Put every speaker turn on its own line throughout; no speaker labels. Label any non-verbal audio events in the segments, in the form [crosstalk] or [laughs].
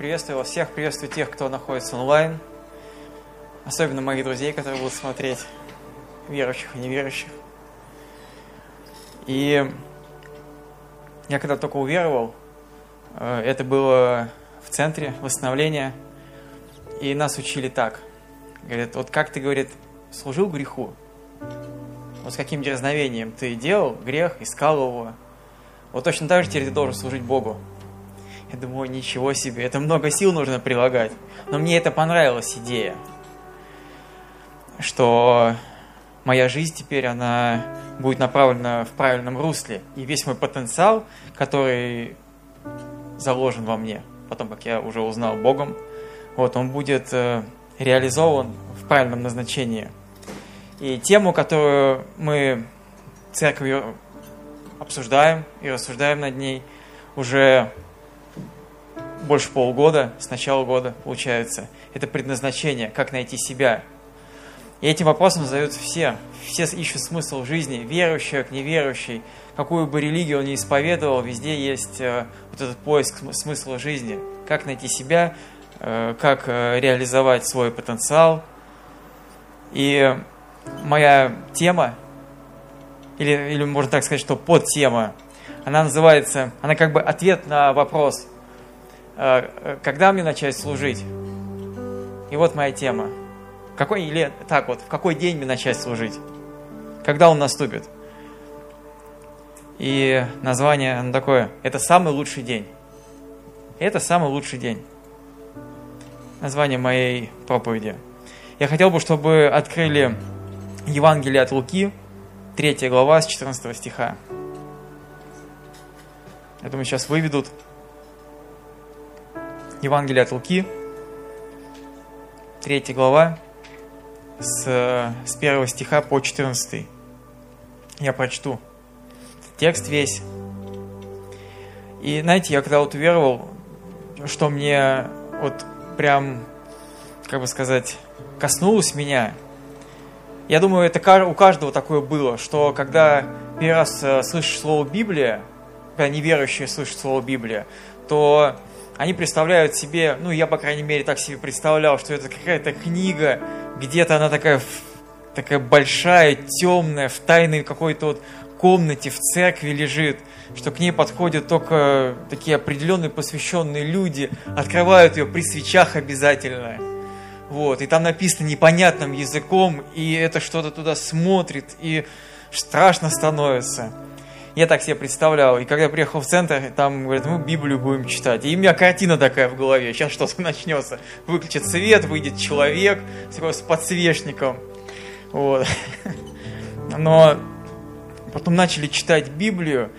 приветствую вас всех, приветствую тех, кто находится онлайн, особенно моих друзей, которые будут смотреть, верующих и неверующих. И я когда только уверовал, э, это было в центре восстановления, и нас учили так. Говорят, вот как ты, говорит, служил греху, вот с каким дерзновением ты делал грех, искал его, вот точно так же теперь ты должен служить Богу. Я думаю, ничего себе, это много сил нужно прилагать. Но мне это понравилась идея, что моя жизнь теперь, она будет направлена в правильном русле. И весь мой потенциал, который заложен во мне, потом, как я уже узнал Богом, вот, он будет э, реализован в правильном назначении. И тему, которую мы церковью обсуждаем и рассуждаем над ней, уже больше полугода, с начала года, получается. Это предназначение, как найти себя. И этим вопросом задаются все. Все ищут смысл в жизни, верующий, как неверующий. Какую бы религию он ни исповедовал, везде есть э, вот этот поиск смысла жизни. Как найти себя, э, как э, реализовать свой потенциал. И моя тема, или, или можно так сказать, что подтема, она называется, она как бы ответ на вопрос – когда мне начать служить? И вот моя тема. Какой, или так вот, в какой день мне начать служить? Когда он наступит? И название оно такое, это самый лучший день. Это самый лучший день. Название моей проповеди. Я хотел бы, чтобы открыли Евангелие от Луки, 3 глава с 14 стиха. Я думаю, сейчас выведут. Евангелие от Луки, 3 глава, с, с 1 стиха по 14. Я прочту текст весь. И знаете, я когда вот уверовал, что мне вот прям, как бы сказать, коснулось меня, я думаю, это у каждого такое было, что когда первый раз э, слышишь слово Библия, когда неверующие слышат слово Библия, то они представляют себе, ну, я, по крайней мере, так себе представлял, что это какая-то книга, где-то она такая, такая большая, темная, в тайной какой-то вот комнате в церкви лежит, что к ней подходят только такие определенные посвященные люди, открывают ее при свечах обязательно. Вот, и там написано непонятным языком, и это что-то туда смотрит, и страшно становится. Я так себе представлял. И когда я приехал в центр, там говорят, мы Библию будем читать. И у меня картина такая в голове. Сейчас что-то [laughs] начнется. Выключит свет, выйдет человек с подсвечником. Вот. [laughs] Но потом начали читать Библию.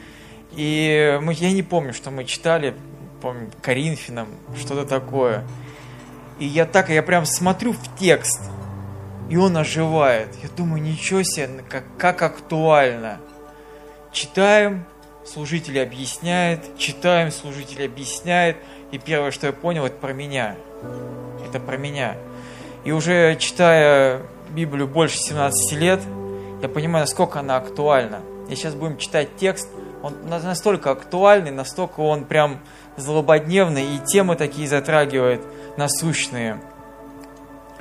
И мы, я не помню, что мы читали, помню, Коринфянам, что-то такое. И я так, я прям смотрю в текст, и он оживает. Я думаю, ничего себе, как, как актуально. Читаем, служитель объясняет, читаем, служитель объясняет, и первое, что я понял, это про меня. Это про меня. И уже читая Библию больше 17 лет, я понимаю, насколько она актуальна. И сейчас будем читать текст, он настолько актуальный, настолько он прям злободневный, и темы такие затрагивает насущные,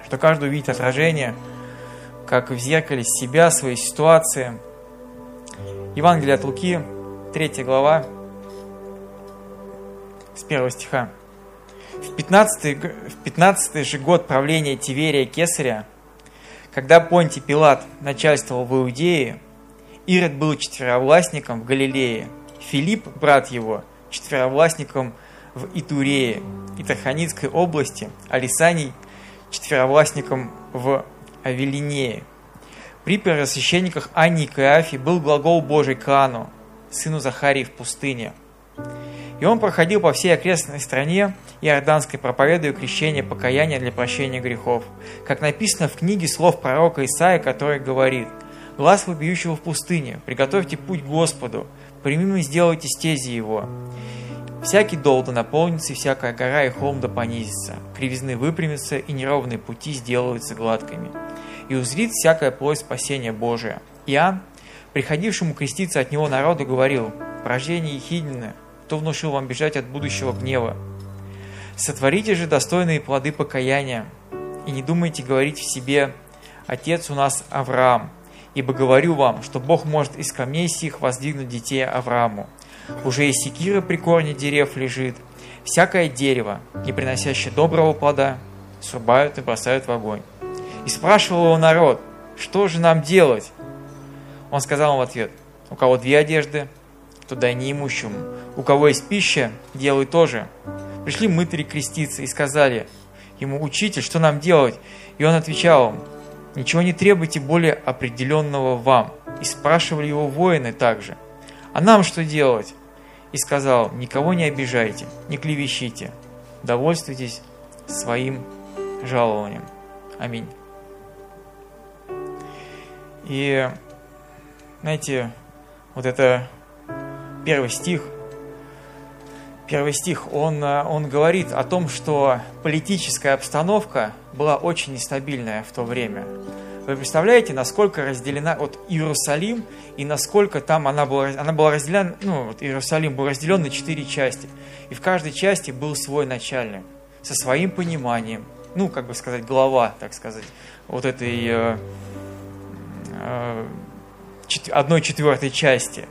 что каждый увидит отражение, как в зеркале себя, своей ситуации – Евангелие от Луки, 3 глава, с 1 стиха. В 15, в 15 же год правления Тиверия Кесаря, когда Понтий Пилат начальствовал в Иудее, Ирод был четверовластником в Галилее, Филипп, брат его, четверовластником в Итурее и Тарханицкой области, Алисаний четверовластником в Авелинее. При первосвященниках Анне и Каафе был глагол Божий Каану, сыну Захарии в пустыне. И он проходил по всей окрестной стране Иорданской, проповедуя крещение покаяния для прощения грехов, как написано в книге слов пророка Исаия, который говорит «Глаз вопиющего в пустыне, приготовьте путь Господу, прямым и сделайте стези его. Всякий дол да наполнится, и всякая гора и холм да понизится, кривизны выпрямятся, и неровные пути сделаются гладкими» и узрит всякое плоть спасения Божия. Иоанн, приходившему креститься от него народу, говорил, «Порождение Ехиднины, кто внушил вам бежать от будущего гнева? Сотворите же достойные плоды покаяния, и не думайте говорить в себе, «Отец у нас Авраам», ибо говорю вам, что Бог может из камней сих воздвигнуть детей Аврааму. Уже и секира при корне дерев лежит, всякое дерево, не приносящее доброго плода, срубают и бросают в огонь. И спрашивал его народ, что же нам делать? Он сказал им в ответ, у кого две одежды, то дай неимущему. У кого есть пища, делай тоже. Пришли мытари креститься и сказали ему, учитель, что нам делать? И он отвечал им, ничего не требуйте более определенного вам. И спрашивали его воины также, а нам что делать? И сказал, никого не обижайте, не клевещите, довольствуйтесь своим жалованием. Аминь. И, знаете, вот это первый стих, первый стих, он, он говорит о том, что политическая обстановка была очень нестабильная в то время. Вы представляете, насколько разделена вот Иерусалим и насколько там она была, она была разделена, ну, вот Иерусалим был разделен на четыре части. И в каждой части был свой начальник со своим пониманием, ну, как бы сказать, глава, так сказать, вот этой э, э, одной четвертой части.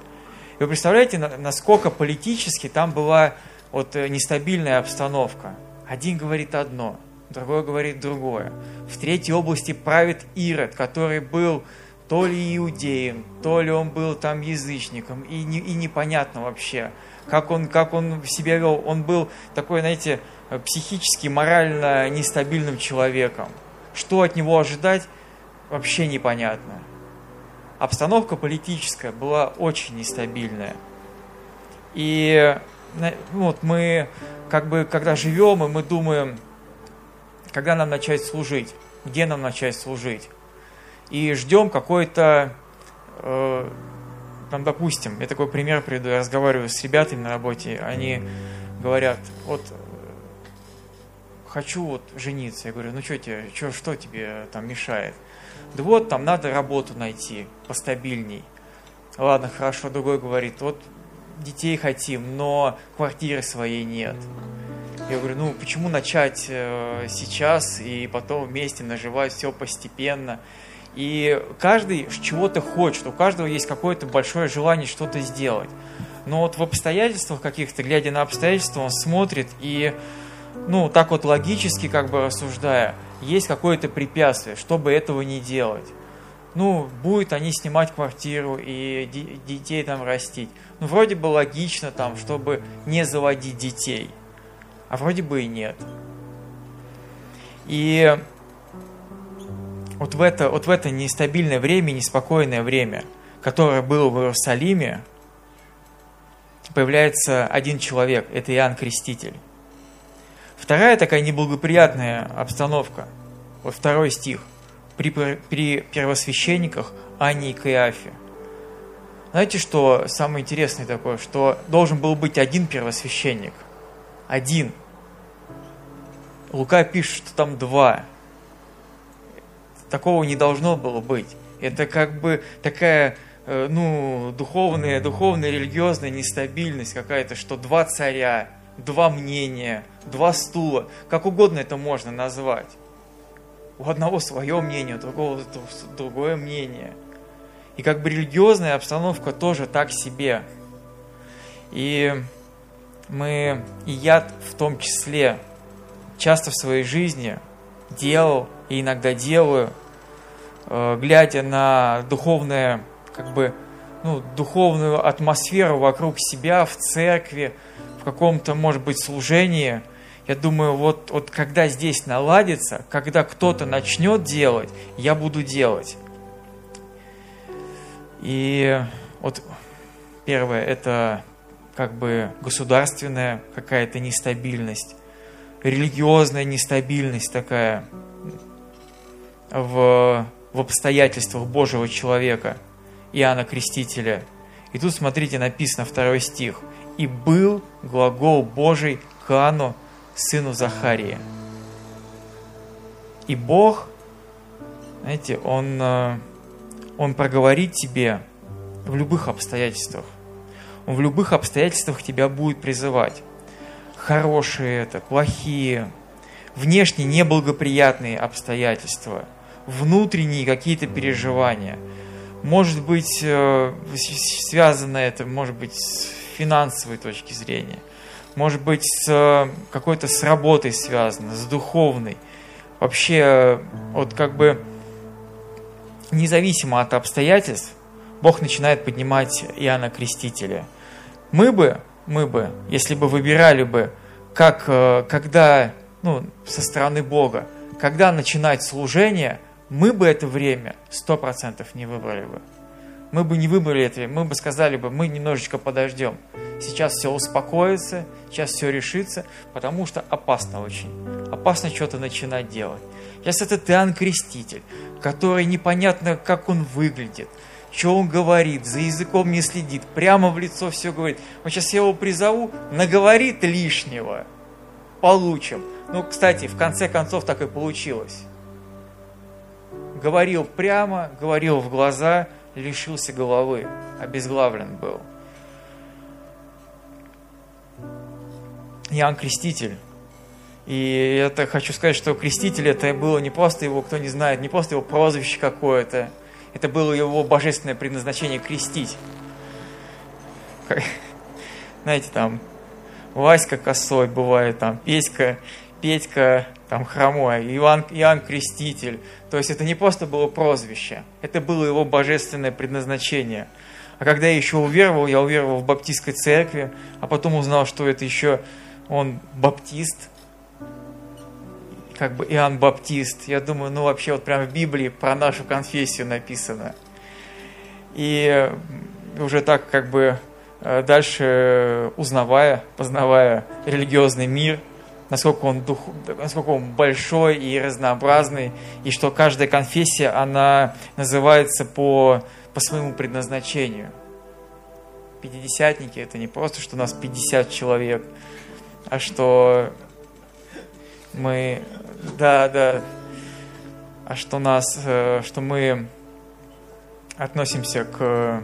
И вы представляете, насколько политически там была вот э, нестабильная обстановка. Один говорит одно, другой говорит другое. В третьей области правит Ирод, который был то ли иудеем, то ли он был там язычником, и, не, и непонятно вообще, как он, как он себя вел. Он был такой, знаете, психически, морально нестабильным человеком. Что от него ожидать, вообще непонятно. Обстановка политическая была очень нестабильная. И ну, вот мы, как бы, когда живем, и мы думаем, когда нам начать служить, где нам начать служить. И ждем какой-то, э, там, допустим, я такой пример приведу, я разговариваю с ребятами на работе, они говорят, вот хочу вот жениться. Я говорю, ну что тебе, что, что тебе там мешает? Да вот, там надо работу найти постабильней. Ладно, хорошо, другой говорит, вот детей хотим, но квартиры своей нет. Я говорю, ну почему начать э, сейчас и потом вместе наживать все постепенно? И каждый чего-то хочет, у каждого есть какое-то большое желание что-то сделать. Но вот в обстоятельствах каких-то, глядя на обстоятельства, он смотрит и ну, так вот логически как бы рассуждая, есть какое-то препятствие, чтобы этого не делать. Ну, будет они снимать квартиру и детей там растить. Ну, вроде бы логично там, чтобы не заводить детей. А вроде бы и нет. И вот в это, вот в это нестабильное время, неспокойное время, которое было в Иерусалиме, появляется один человек, это Иоанн Креститель. Вторая такая неблагоприятная обстановка, вот второй стих, при, при первосвященниках Анне и Каиафе. Знаете, что самое интересное такое, что должен был быть один первосвященник, один. Лука пишет, что там два. Такого не должно было быть. Это как бы такая, э, ну, духовная, духовная, религиозная нестабильность какая-то, что два царя, два мнения, два стула, как угодно это можно назвать. У одного свое мнение, у другого другое мнение. И как бы религиозная обстановка тоже так себе. И мы, и я в том числе, часто в своей жизни делал и иногда делаю, э, глядя на духовное, как бы, ну, духовную атмосферу вокруг себя в церкви, в каком-то, может быть, служении, я думаю, вот, вот когда здесь наладится, когда кто-то начнет делать, я буду делать. И вот первое, это как бы государственная какая-то нестабильность, религиозная нестабильность такая в, в обстоятельствах Божьего человека, Иоанна Крестителя. И тут, смотрите, написано второй стих – и был глагол Божий Хану, сыну Захария. И Бог, знаете, Он, э, он проговорит тебе в любых обстоятельствах. Он в любых обстоятельствах тебя будет призывать. хорошие это, плохие, внешне неблагоприятные обстоятельства, внутренние какие-то переживания. Может быть, э, связано это, может быть, с финансовой точки зрения, может быть, с э, какой-то с работой связано, с духовной. Вообще, вот как бы независимо от обстоятельств, Бог начинает поднимать Иоанна Крестителя. Мы бы, мы бы, если бы выбирали бы, как, э, когда, ну, со стороны Бога, когда начинать служение, мы бы это время сто процентов не выбрали бы. Мы бы не выбрали это, мы бы сказали бы, мы немножечко подождем. Сейчас все успокоится, сейчас все решится, потому что опасно очень. Опасно что-то начинать делать. Сейчас этот Иоанн Креститель, который непонятно, как он выглядит, что он говорит, за языком не следит, прямо в лицо все говорит. Вот сейчас я его призову, наговорит лишнего, получим. Ну, кстати, в конце концов так и получилось. Говорил прямо, говорил в глаза, лишился головы, обезглавлен был. Иоанн Креститель и это хочу сказать, что креститель это было не просто его, кто не знает, не просто его прозвище какое-то, это было его божественное предназначение крестить. Знаете, там Васька косой бывает, там Петька, Петька там хромой, Иоанн, Иоанн Креститель. То есть это не просто было прозвище, это было его божественное предназначение. А когда я еще уверовал, я уверовал в баптистской церкви, а потом узнал, что это еще он баптист, как бы Иоанн Баптист. Я думаю, ну вообще вот прям в Библии про нашу конфессию написано. И уже так как бы э, дальше узнавая, познавая религиозный мир, насколько он, дух, насколько он большой и разнообразный, и что каждая конфессия, она называется по, по своему предназначению. Пятидесятники – это не просто, что у нас 50 человек, а что мы да, да. А что нас, э, что мы относимся к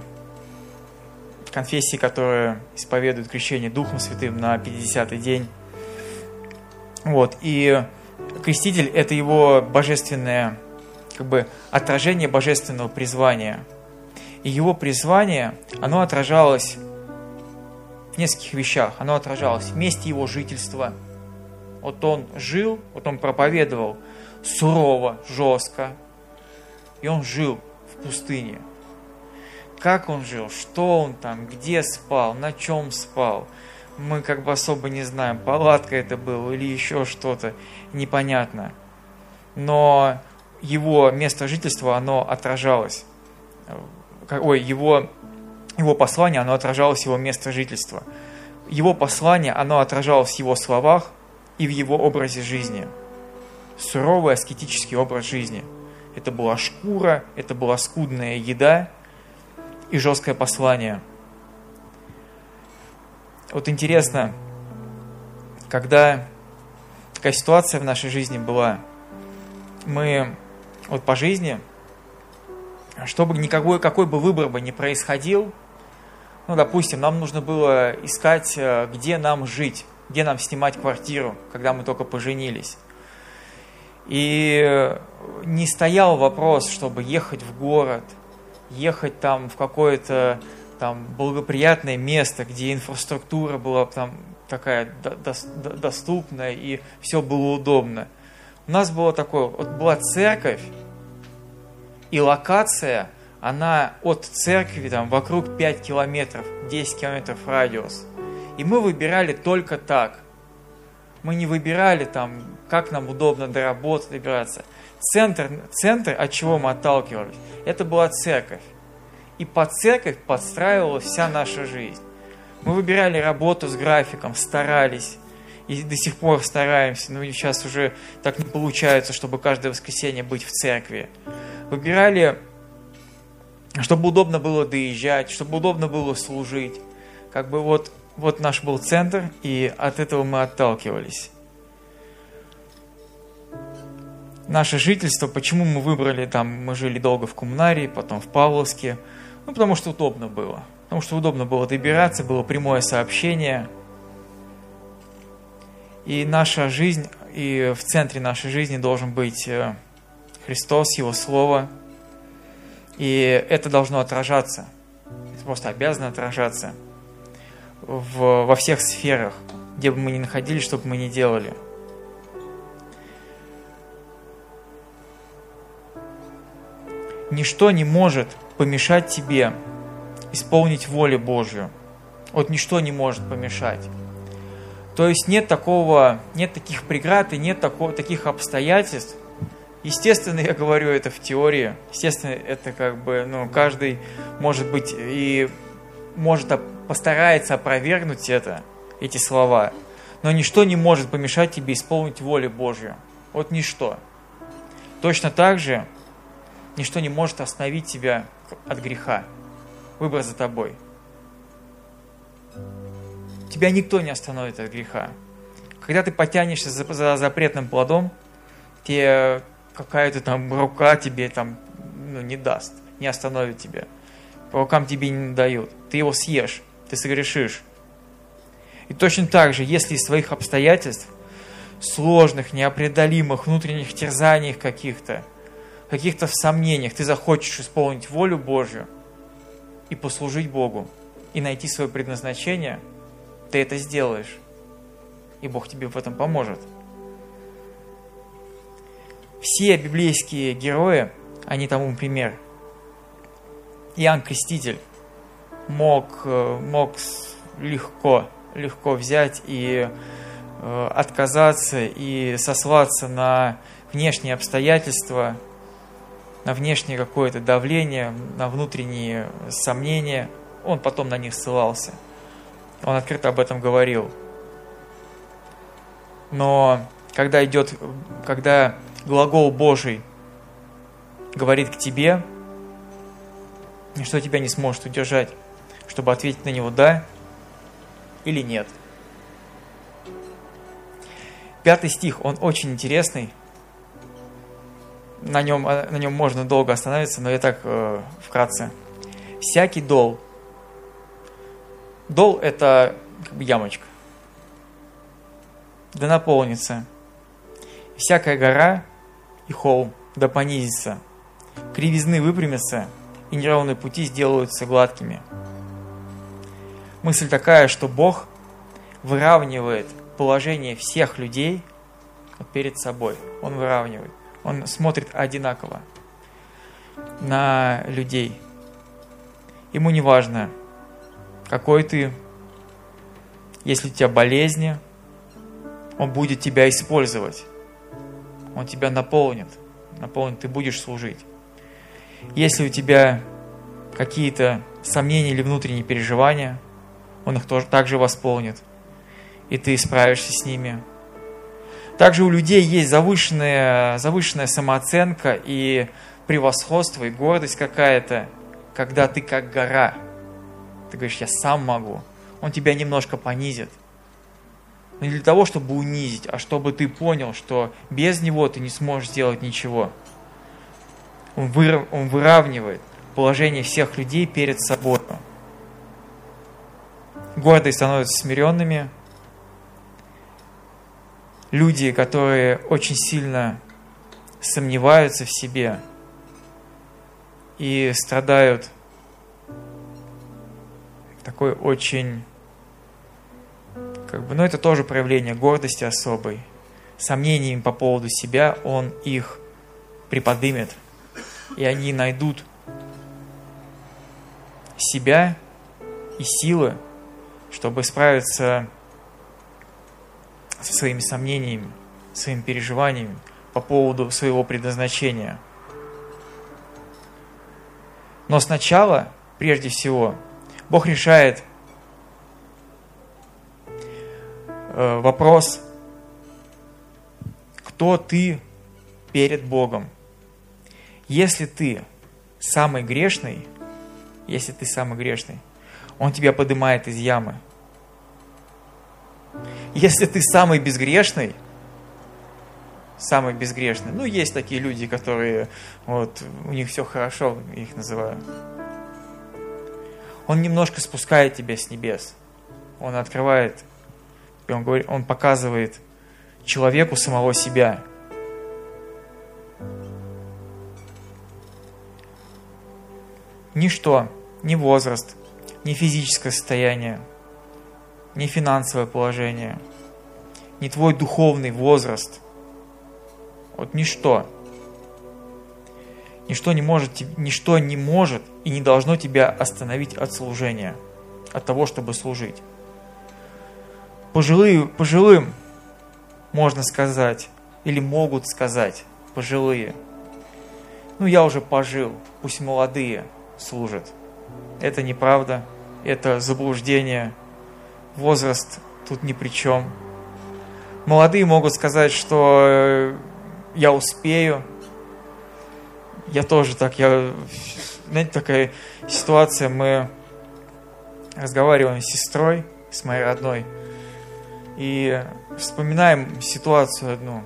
конфессии, которая исповедует крещение Духом Святым на 50-й день. Вот, и креститель – это его божественное, как бы, отражение божественного призвания. И его призвание, оно отражалось в нескольких вещах. Оно отражалось в месте его жительства – вот он жил, вот он проповедовал сурово, жестко, и он жил в пустыне. Как он жил, что он там, где спал, на чем спал, мы как бы особо не знаем, палатка это был или еще что-то, непонятно. Но его место жительства, оно отражалось. Ой, его, его послание, оно отражалось его место жительства. Его послание, оно отражалось в его словах, и в его образе жизни. Суровый аскетический образ жизни. Это была шкура, это была скудная еда и жесткое послание. Вот интересно, когда такая ситуация в нашей жизни была, мы вот по жизни, чтобы никакой какой бы выбор бы не происходил, ну, допустим, нам нужно было искать, э, где нам жить где нам снимать квартиру, когда мы только поженились. И не стоял вопрос, чтобы ехать в город, ехать там в какое-то там благоприятное место, где инфраструктура была там такая доступная и все было удобно. У нас было такое, вот была церковь, и локация, она от церкви там вокруг 5 километров, 10 километров радиус – и мы выбирали только так. Мы не выбирали там, как нам удобно до работы добираться. Центр, центр, от чего мы отталкивались, это была церковь. И под церковь подстраивалась вся наша жизнь. Мы выбирали работу с графиком, старались. И до сих пор стараемся, но сейчас уже так не получается, чтобы каждое воскресенье быть в церкви. Выбирали, чтобы удобно было доезжать, чтобы удобно было служить. Как бы вот вот наш был центр, и от этого мы отталкивались. Наше жительство, почему мы выбрали, там, мы жили долго в Коммунарии, потом в Павловске, ну, потому что удобно было. Потому что удобно было добираться, было прямое сообщение. И наша жизнь, и в центре нашей жизни должен быть э, Христос, Его Слово. И это должно отражаться. Это просто обязано отражаться в, во всех сферах, где бы мы ни находились, что бы мы ни делали. Ничто не может помешать тебе исполнить волю Божью. Вот ничто не может помешать. То есть нет такого, нет таких преград и нет такого, таких обстоятельств. Естественно, я говорю это в теории. Естественно, это как бы, ну, каждый может быть и может постарается опровергнуть это, эти слова. Но ничто не может помешать тебе исполнить волю Божью. Вот ничто. Точно так же ничто не может остановить тебя от греха. Выбор за тобой. Тебя никто не остановит от греха. Когда ты потянешься за, за запретным плодом, тебе какая-то там рука тебе там ну, не даст, не остановит тебя. По рукам тебе не дают. Ты его съешь, ты согрешишь. И точно так же, если из своих обстоятельств, сложных, неопределимых, внутренних терзаниях каких-то, каких-то сомнениях ты захочешь исполнить волю Божью и послужить Богу, и найти свое предназначение, ты это сделаешь. И Бог тебе в этом поможет. Все библейские герои, они тому пример. Иоанн Креститель мог, э, мог легко, легко взять и э, отказаться и сослаться на внешние обстоятельства, на внешнее какое-то давление, на внутренние сомнения. Он потом на них ссылался. Он открыто об этом говорил. Но когда идет, когда глагол Божий говорит к тебе, ничто тебя не сможет удержать, чтобы ответить на него «да» или «нет». Пятый стих, он очень интересный, на нем, э, на нем можно долго остановиться, но я так э, вкратце. Всякий дол. Дол – это как бы ямочка. Да наполнится. Всякая гора и холм да понизится. Кривизны выпрямятся, и неровные пути сделаются гладкими. Мысль такая, что Бог выравнивает положение всех людей перед собой. Он выравнивает. Он смотрит одинаково на людей. Ему не важно, какой ты, если у тебя болезни, он будет тебя использовать. Он тебя наполнит. Наполнит, ты будешь служить. Если у тебя какие-то сомнения или внутренние переживания, он их тоже также восполнит. И ты справишься с ними. Также у людей есть завышенная, завышенная самооценка и превосходство, и гордость какая-то, когда ты как гора. Ты говоришь, я сам могу. Он тебя немножко понизит. Не для того, чтобы унизить, а чтобы ты понял, что без него ты не сможешь сделать ничего. Он, вырав, он выравнивает положение всех людей перед собой. Гордые становятся смиренными, люди, которые очень сильно сомневаются в себе и страдают такой очень, как бы, ну это тоже проявление гордости особой, сомнениями по поводу себя, он их приподымет, и они найдут себя и силы, чтобы справиться со своими сомнениями, своими переживаниями по поводу своего предназначения. Но сначала, прежде всего, Бог решает э, вопрос, кто ты перед Богом. Если ты самый грешный, если ты самый грешный, Он тебя поднимает из ямы – если ты самый безгрешный, самый безгрешный, ну, есть такие люди, которые, вот, у них все хорошо, их называю. Он немножко спускает тебя с небес. Он открывает, и он, говорит, он показывает человеку самого себя. Ничто, ни возраст, ни физическое состояние, ни финансовое положение, ни твой духовный возраст, вот ничто, ничто не может, ничто не может и не должно тебя остановить от служения, от того, чтобы служить. Пожилые, пожилым можно сказать, или могут сказать, пожилые, ну я уже пожил, пусть молодые служат. Это неправда, это заблуждение, возраст тут ни при чем. Молодые могут сказать, что э, я успею. Я тоже так, я, знаете, такая ситуация, мы разговариваем с сестрой, с моей родной, и вспоминаем ситуацию одну.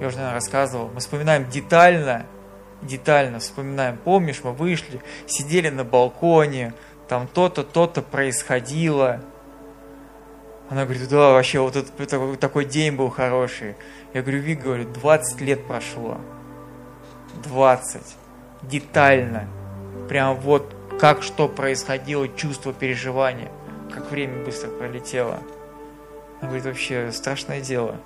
Я уже, наверное, рассказывал. Мы вспоминаем детально, детально вспоминаем. Помнишь, мы вышли, сидели на балконе, там то-то, то-то происходило. Она говорит, да, вообще вот этот, такой день был хороший. Я говорю, Вик, говорю, 20 лет прошло. 20. Детально. Прям вот как что происходило, чувство, переживания. Как время быстро пролетело. Она говорит, вообще страшное дело.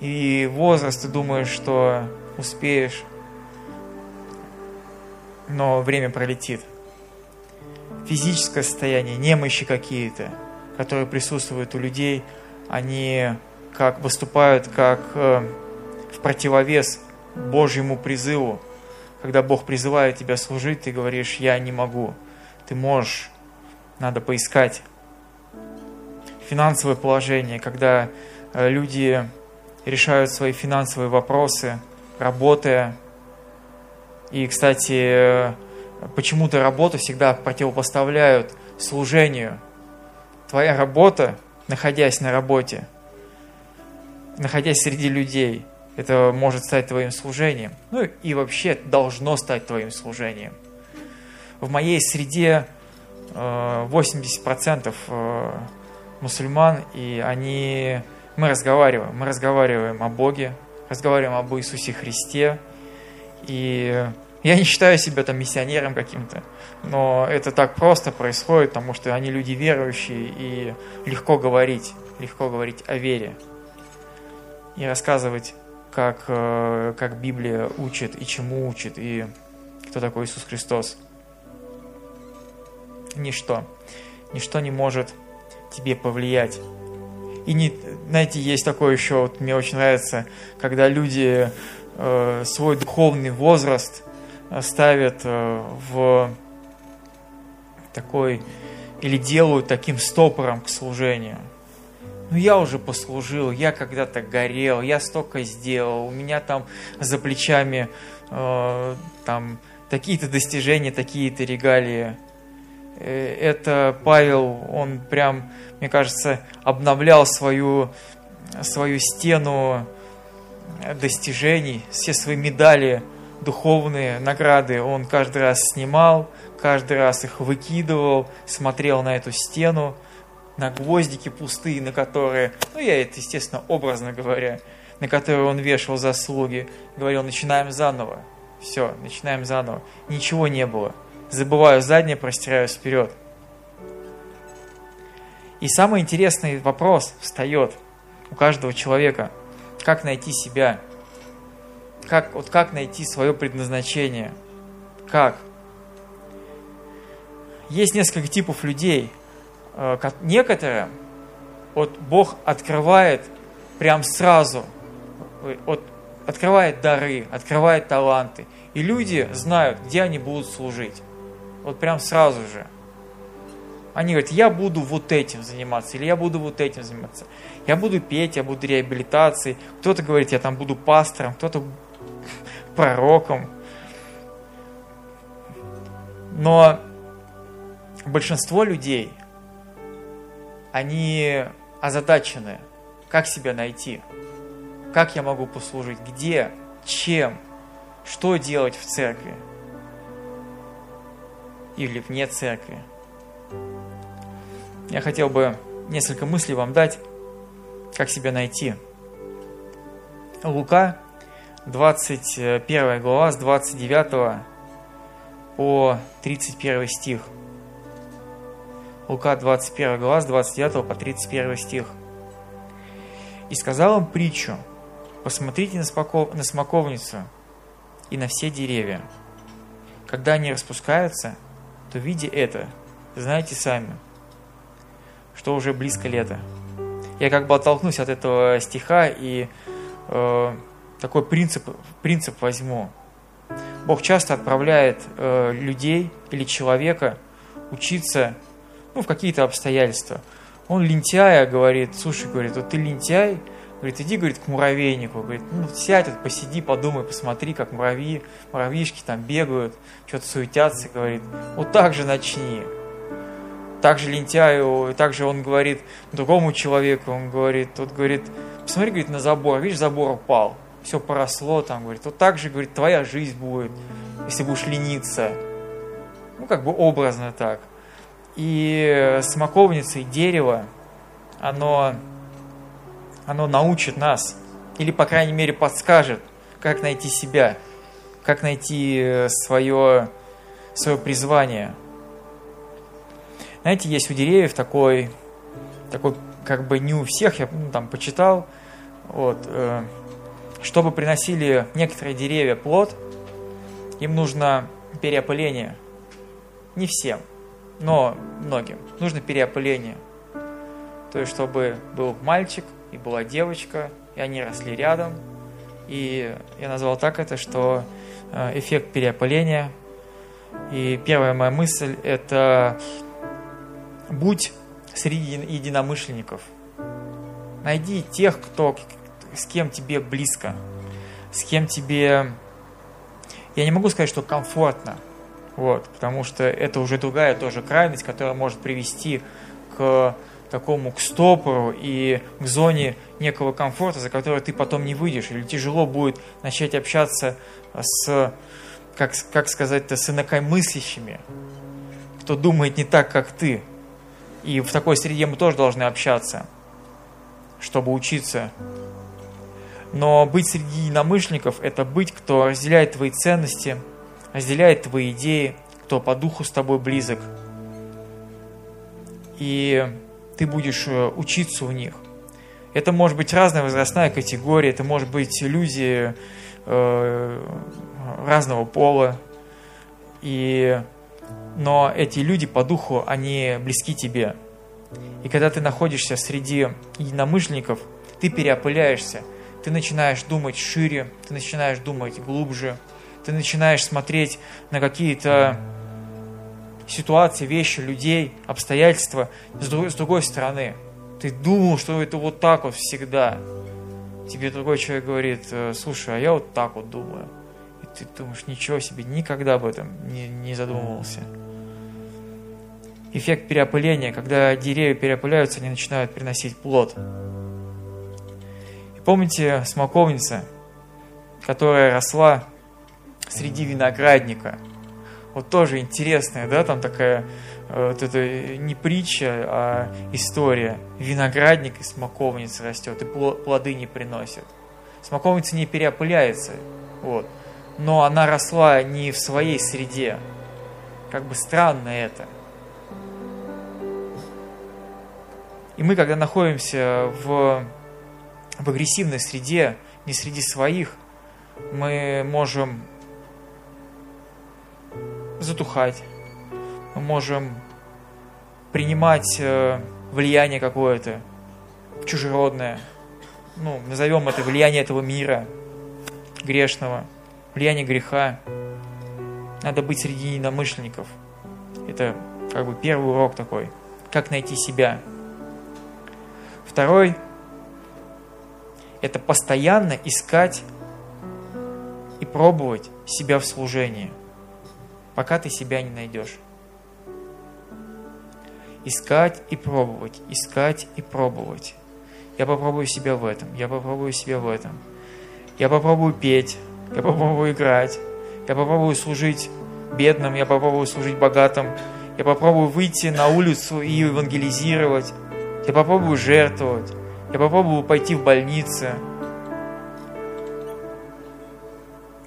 И возраст, ты думаешь, что успеешь, но время пролетит. Физическое состояние, немощи какие-то, которые присутствуют у людей, они как выступают как э, в противовес Божьему призыву. Когда Бог призывает тебя служить, ты говоришь, я не могу. Ты можешь, надо поискать финансовое положение, когда э, люди решают свои финансовые вопросы, работая. И, кстати, э, почему-то работу всегда противопоставляют служению. Твоя работа, находясь на работе, находясь среди людей, это может стать твоим служением. Ну и вообще должно стать твоим служением. В моей среде 80% э, мусульман, и они, мы разговариваем, мы разговариваем о Боге, разговариваем об Иисусе Христе, и я не считаю себя там миссионером каким-то, но это так просто происходит, потому что они люди верующие, и легко говорить, легко говорить о вере и рассказывать, как, э, как Библия учит и чему учит, и кто такой Иисус Христос. Ничто, ничто не может тебе повлиять. И не, знаете, есть такое еще, вот мне очень нравится, когда люди э, свой духовный возраст ставят э, в такой или делают таким стопором к служению. Ну я уже послужил, я когда-то горел, я столько сделал, у меня там за плечами э, там такие-то достижения, такие-то регалии. Э, это Павел, он прям, мне кажется, обновлял свою, свою стену достижений, все свои медали, духовные награды он каждый раз снимал, каждый раз их выкидывал, смотрел на эту стену, на гвоздики пустые, на которые, ну я это, естественно, образно говоря, на которые он вешал заслуги, говорил, начинаем заново. Все, начинаем заново. Ничего не было забываю заднее, простираюсь вперед. И самый интересный вопрос встает у каждого человека. Как найти себя? Как, вот как найти свое предназначение? Как? Есть несколько типов людей. Э, некоторые вот Бог открывает прям сразу, вот открывает дары, открывает таланты. И люди знают, где они будут служить. Вот прям сразу же. Они говорят, я буду вот этим заниматься, или я буду вот этим заниматься. Я буду петь, я буду реабилитацией. Кто-то говорит, я там буду пастором, кто-то пророком. Но большинство людей, они озадачены, как себя найти, как я могу послужить, где, чем, что делать в церкви или вне церкви. Я хотел бы несколько мыслей вам дать как себя найти. Лука, 21 глава, с 29 по 31 стих. Лука, 21 глава, с 29 по 31 стих. «И сказал им притчу, посмотрите на, споков... на смоковницу и на все деревья. Когда они распускаются, то, видя это, знаете сами, что уже близко лето. Я как бы оттолкнусь от этого стиха и э, такой принцип, принцип возьму. Бог часто отправляет э, людей или человека учиться ну, в какие-то обстоятельства. Он лентяя говорит, слушай, говорит, вот ты лентяй, говорит, иди, говорит, к муравейнику, говорит, ну, сядь, вот, посиди, подумай, посмотри, как муравьи, муравьишки там бегают, что-то суетятся, говорит, вот так же начни. Так же лентяю, так же он говорит другому человеку, он говорит, тот говорит, посмотри, говорит, на забор, видишь, забор упал, все поросло там, говорит, вот так же, говорит, твоя жизнь будет, если будешь лениться. Ну, как бы образно так. И смоковница и дерево, оно, оно научит нас, или, по крайней мере, подскажет, как найти себя, как найти свое, свое призвание – знаете, есть у деревьев такой, такой как бы не у всех, я ну, там почитал, вот, э, чтобы приносили некоторые деревья плод, им нужно переопыление. Не всем, но многим. Нужно переопыление. То есть, чтобы был мальчик и была девочка, и они росли рядом. И я назвал так это, что э, эффект переопыления. И первая моя мысль – это будь среди единомышленников. Найди тех, кто, с кем тебе близко, с кем тебе... Я не могу сказать, что комфортно, вот, потому что это уже другая тоже крайность, которая может привести к такому к стопору и к зоне некого комфорта, за который ты потом не выйдешь, или тяжело будет начать общаться с, как, как сказать-то, с инакомыслящими, кто думает не так, как ты. И в такой среде мы тоже должны общаться, чтобы учиться. Но быть среди единомышленников – это быть, кто разделяет твои ценности, разделяет твои идеи, кто по духу с тобой близок. И ты будешь э, учиться у них. Это может быть разная возрастная категория, это может быть люди э, разного пола. И но эти люди по духу, они близки тебе. И когда ты находишься среди единомышленников, ты переопыляешься, ты начинаешь думать шире, ты начинаешь думать глубже, ты начинаешь смотреть на какие-то ситуации, вещи, людей, обстоятельства с другой, с другой стороны. Ты думал, что это вот так вот всегда. Тебе другой человек говорит, «Э, слушай, а я вот так вот думаю. И ты думаешь, ничего себе, никогда об этом не, не задумывался эффект переопыления, когда деревья переопыляются, они начинают приносить плод. Помните смоковница, которая росла среди виноградника. Вот тоже интересная, да, там такая э, вот это не притча, а история. Виноградник и смоковница растет, и плоды не приносит. Смоковница не переопыляется, вот. Но она росла не в своей среде. Как бы странно это. И мы, когда находимся в, в агрессивной среде, не среди своих, мы можем затухать, мы можем принимать э, влияние какое-то чужеродное, ну, назовем это влияние этого мира грешного, влияние греха. Надо быть среди единомышленников. Это как бы первый урок такой. Как найти себя – Второй – это постоянно искать и пробовать себя в служении, пока ты себя не найдешь. Искать и пробовать, искать и пробовать. Я попробую себя в этом, я попробую себя в этом. Я попробую петь, я попробую играть, я попробую служить бедным, я попробую служить богатым, я попробую выйти на улицу и евангелизировать, я попробую жертвовать. Я попробовал пойти в больницу.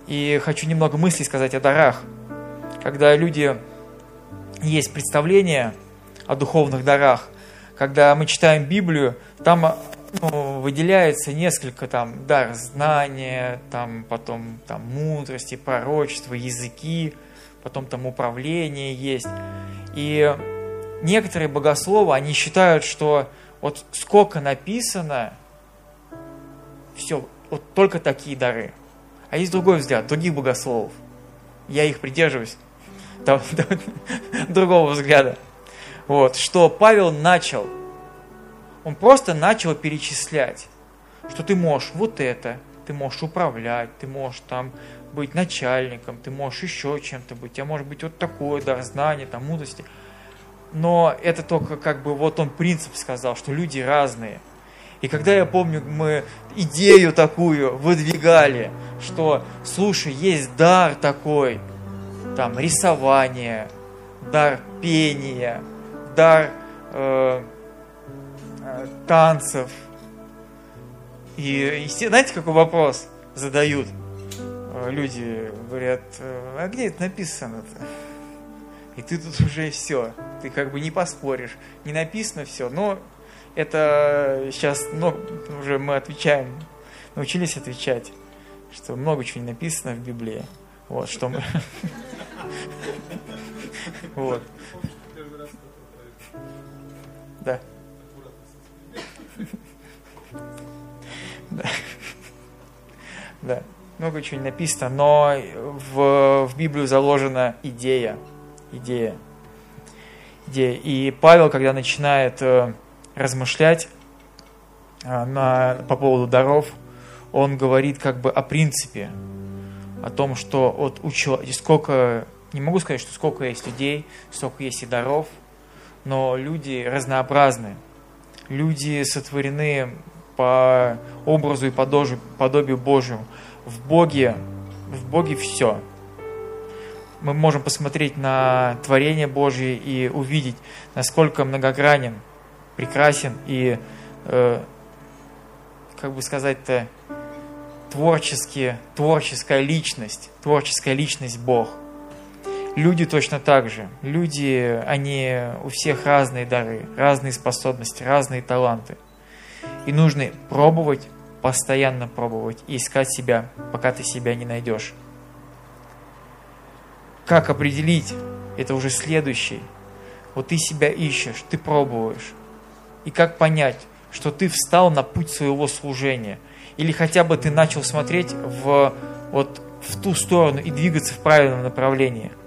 И хочу немного мыслей сказать о дарах. Когда люди есть представление о духовных дарах, когда мы читаем Библию, там ну, выделяется несколько там дар знания, там потом там мудрости, пророчества, языки, потом там управление есть. И некоторые богословы, они считают, что вот сколько написано, все, вот только такие дары. А есть другой взгляд, других богословов. Я их придерживаюсь, [laughs] другого взгляда. Вот, что Павел начал, он просто начал перечислять, что ты можешь вот это, ты можешь управлять, ты можешь там быть начальником, ты можешь еще чем-то быть, тебя может быть вот такое дар знания, там, мудрости. Но это только как бы вот он принцип сказал, что люди разные. И когда я помню, мы идею такую выдвигали, что, слушай, есть дар такой, там, рисование, дар пения, дар э, э, танцев. И, и знаете, какой вопрос задают э, люди? Говорят, «Э, а где это написано-то? И ты тут уже все, ты как бы не поспоришь, не написано все, но это сейчас ну, уже мы отвечаем, научились отвечать, что много чего не написано в Библии. Вот, что мы... [laughs] Вот. Да. [laughs] Да. Да. Много чего не написано, но в, в Библию заложена идея. Идея. Идея. И Павел, когда начинает э, размышлять э, на, по поводу даров, он говорит как бы о принципе, о том, что вот у человека, сколько, не могу сказать, что сколько есть людей, сколько есть и даров – но люди разнообразны. Люди сотворены по образу и подобию, Божьему. В Боге, в Боге все. Мы можем посмотреть на творение Божье и увидеть, насколько многогранен, прекрасен и, э, как бы сказать-то, творчески, творческая личность, творческая личность Бог – Люди точно так же. Люди, они у всех разные дары, разные способности, разные таланты. И нужно пробовать, постоянно пробовать и искать себя, пока ты себя не найдешь. Как определить? Это уже следующий. Вот ты себя ищешь, ты пробуешь. И как понять, что ты встал на путь своего служения? Или хотя бы ты начал смотреть в, вот, в ту сторону и двигаться в правильном направлении –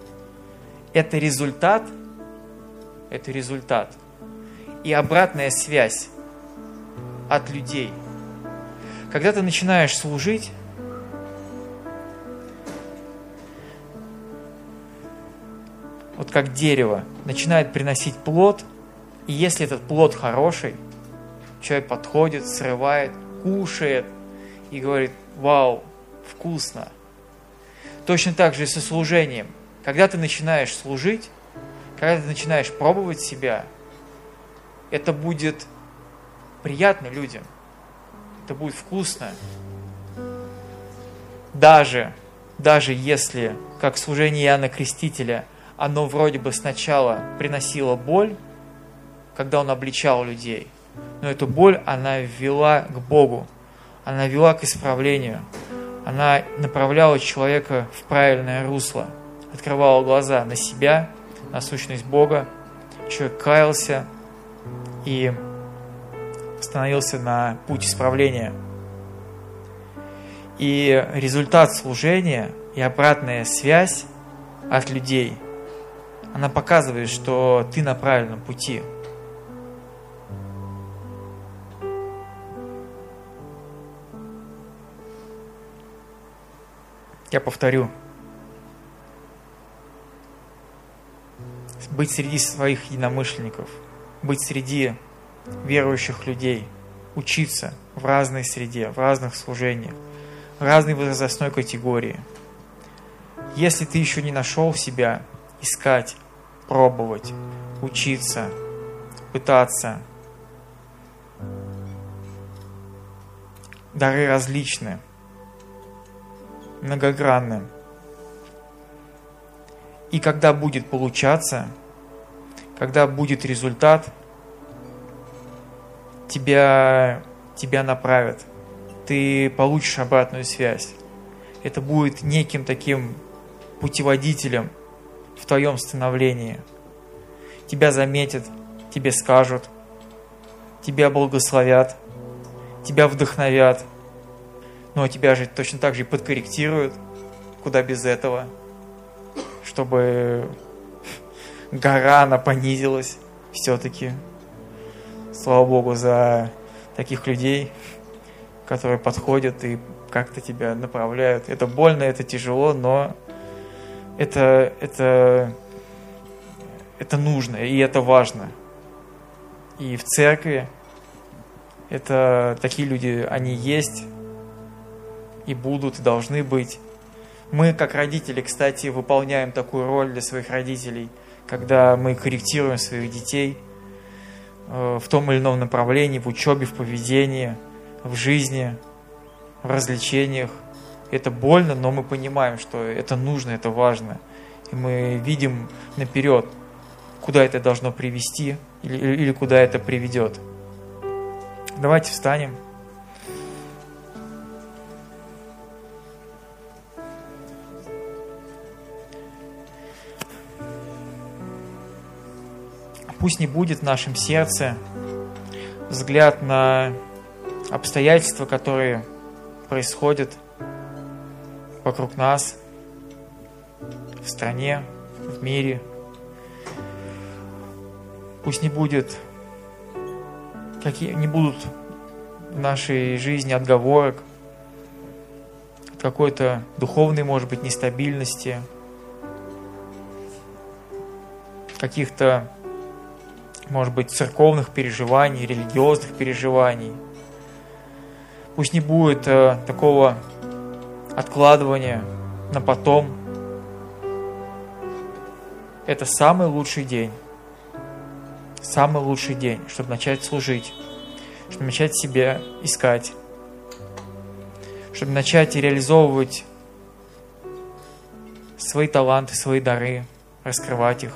это результат, это результат. И обратная связь от людей. Когда ты начинаешь служить, как дерево, начинает приносить плод, и если этот плод хороший, человек подходит, срывает, кушает и говорит, вау, вкусно. Точно так же и со служением. Когда ты начинаешь служить, когда ты начинаешь пробовать себя, это будет приятно людям, это будет вкусно. Даже, даже если, как служение Иоанна Крестителя, оно вроде бы сначала приносило боль, когда он обличал людей, но эту боль она ввела к Богу, она вела к исправлению, она направляла человека в правильное русло – открывала глаза на себя, на сущность Бога, человек каялся и становился на путь исправления. И результат служения и обратная связь от людей, она показывает, что ты на правильном пути. Я повторю, быть среди своих единомышленников, быть среди верующих людей, учиться в разной среде, в разных служениях, в разной возрастной категории. Если ты еще не нашел себя, искать, пробовать, учиться, пытаться. дары различны, многогранны. И когда будет получаться, когда будет результат, тебя, тебя направят. Ты получишь обратную связь. Это будет неким таким путеводителем в твоем становлении. Тебя заметят, тебе скажут, тебя благословят, тебя вдохновят. Но тебя же точно так же и подкорректируют, куда без этого – чтобы гора, она понизилась все-таки. Слава Богу за таких людей, которые подходят и как-то тебя направляют. Это больно, это тяжело, но это, это, это нужно и это важно. И в церкви это такие люди, они есть и будут, и должны быть. Мы, как родители, кстати, выполняем такую роль для своих родителей, когда мы корректируем своих детей э, в том или ином направлении, в учебе, в поведении, в жизни, в развлечениях. Это больно, но мы понимаем, что это нужно, это важно. И мы видим наперед, куда это должно привести или, или куда это приведет. Давайте встанем. Пусть не будет в нашем сердце взгляд на обстоятельства, которые происходят вокруг нас, в стране, в мире. Пусть не будет, какие, не будут в нашей жизни отговорок, какой-то духовной, может быть, нестабильности, каких-то может быть, церковных переживаний, религиозных переживаний. Пусть не будет э, такого откладывания на потом. Это самый лучший день. Самый лучший день, чтобы начать служить, чтобы начать себя искать, чтобы начать реализовывать свои таланты, свои дары, раскрывать их.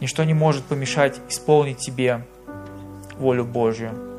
Ничто не может помешать исполнить тебе волю Божью.